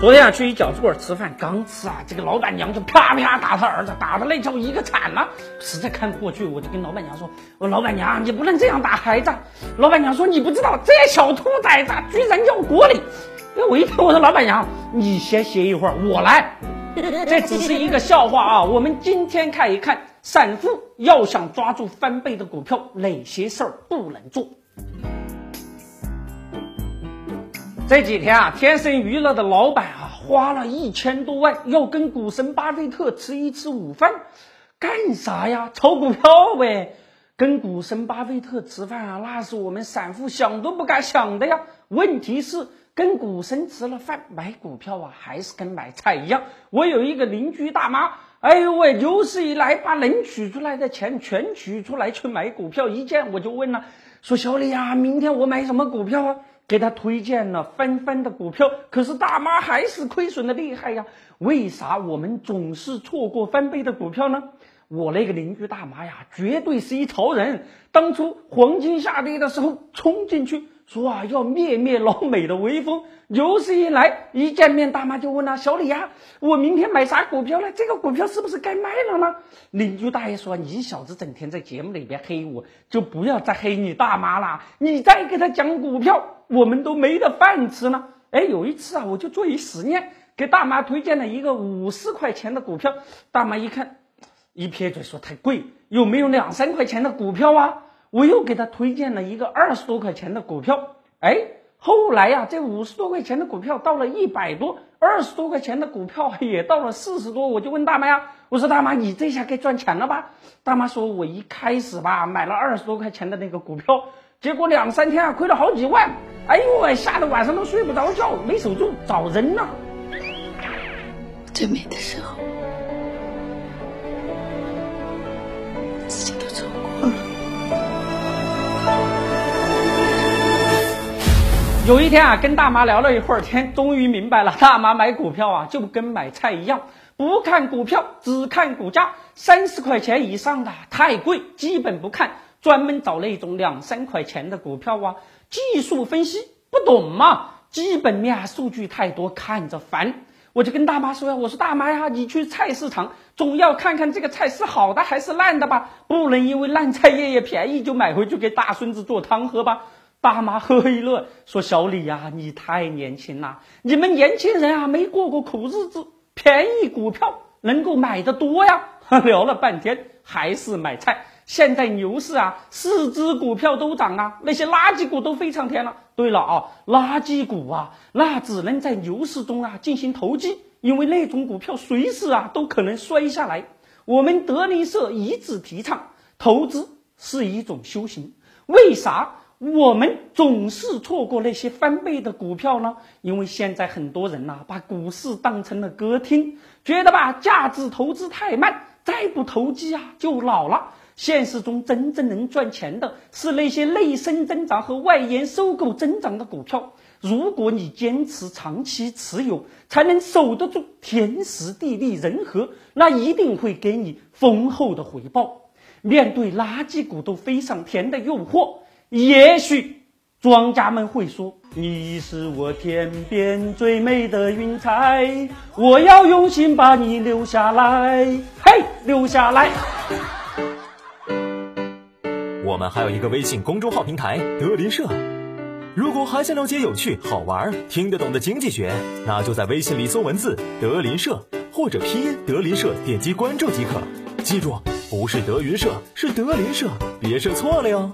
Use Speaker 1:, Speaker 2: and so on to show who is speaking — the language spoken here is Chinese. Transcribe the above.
Speaker 1: 昨天啊，去一饺子馆吃饭，刚吃啊，这个老板娘就啪啪打他儿子，打的那叫一个惨呐，实在看不过去，我就跟老板娘说：“我老板娘，你不能这样打孩子。”老板娘说：“你不知道，这小兔崽子居然要锅里。”那我一听，我说：“老板娘，你先歇一会儿，我来。”这只是一个笑话啊！我们今天看一看，散户要想抓住翻倍的股票，哪些事儿不能做。这几天啊，天生娱乐的老板，花了一千多万要跟股神巴菲特吃一次午饭，干啥呀？炒股票呗。跟股神巴菲特吃饭啊，那是我们散户想都不敢想的呀。问题是，跟股神吃了饭买股票啊，还是跟买菜一样。我有一个邻居大妈，哎呦喂，有史以来把能取出来的钱全取出来去买股票，一见我就问了，说小李呀，明天我买什么股票啊？给他推荐了翻番的股票，可是大妈还是亏损的厉害呀！为啥我们总是错过翻倍的股票呢？我那个邻居大妈呀，绝对是一潮人。当初黄金下跌的时候，冲进去。说啊，要灭灭老美的威风。有史以来，一见面，大妈就问了：“小李呀，我明天买啥股票呢？这个股票是不是该卖了呢？”邻居大爷说：“你小子整天在节目里边黑我，就不要再黑你大妈了。你再给他讲股票，我们都没得饭吃了。”哎，有一次啊，我就做一实验，给大妈推荐了一个五十块钱的股票。大妈一看，一撇嘴说：“太贵，有没有两三块钱的股票啊？”我又给他推荐了一个二十多块钱的股票，哎，后来呀，这五十多块钱的股票到了一百多，二十多块钱的股票也到了四十多，我就问大妈呀，我说大妈，你这下该赚钱了吧？大妈说，我一开始吧买了二十多块钱的那个股票，结果两三天啊亏了好几万，哎呦喂，吓得晚上都睡不着觉，没守住，早扔了。
Speaker 2: 最美的时候。
Speaker 1: 有一天啊，跟大妈聊了一会儿天，终于明白了，大妈买股票啊，就跟买菜一样，不看股票，只看股价。三十块钱以上的太贵，基本不看，专门找那种两三块钱的股票啊。技术分析不懂嘛，基本面数据太多，看着烦。我就跟大妈说呀，我说大妈呀，你去菜市场总要看看这个菜是好的还是烂的吧，不能因为烂菜叶叶便宜就买回去给大孙子做汤喝吧。大妈呵呵一乐，说：“小李呀，你太年轻了，你们年轻人啊，没过过苦日子，便宜股票能够买的多呀。”聊了半天，还是买菜。现在牛市啊，四只股票都涨啊，那些垃圾股都飞上天了。对了啊，垃圾股啊，那只能在牛市中啊进行投机，因为那种股票随时啊都可能摔下来。我们德林社一直提倡，投资是一种修行。为啥？我们总是错过那些翻倍的股票呢，因为现在很多人呐，把股市当成了歌厅，觉得吧，价值投资太慢，再不投机啊就老了。现实中真正能赚钱的是那些内生增长和外延收购增长的股票。如果你坚持长期持有，才能守得住天时地利人和，那一定会给你丰厚的回报。面对垃圾股都飞上天的诱惑。也许庄家们会说：“你是我天边最美的云彩，我要用心把你留下来。”嘿，留下来。
Speaker 3: 我们还有一个微信公众号平台“德林社”，如果还想了解有趣、好玩、听得懂的经济学，那就在微信里搜文字“德林社”或者拼音“德林社”，点击关注即可。记住，不是德云社，是德林社，别设错了哟。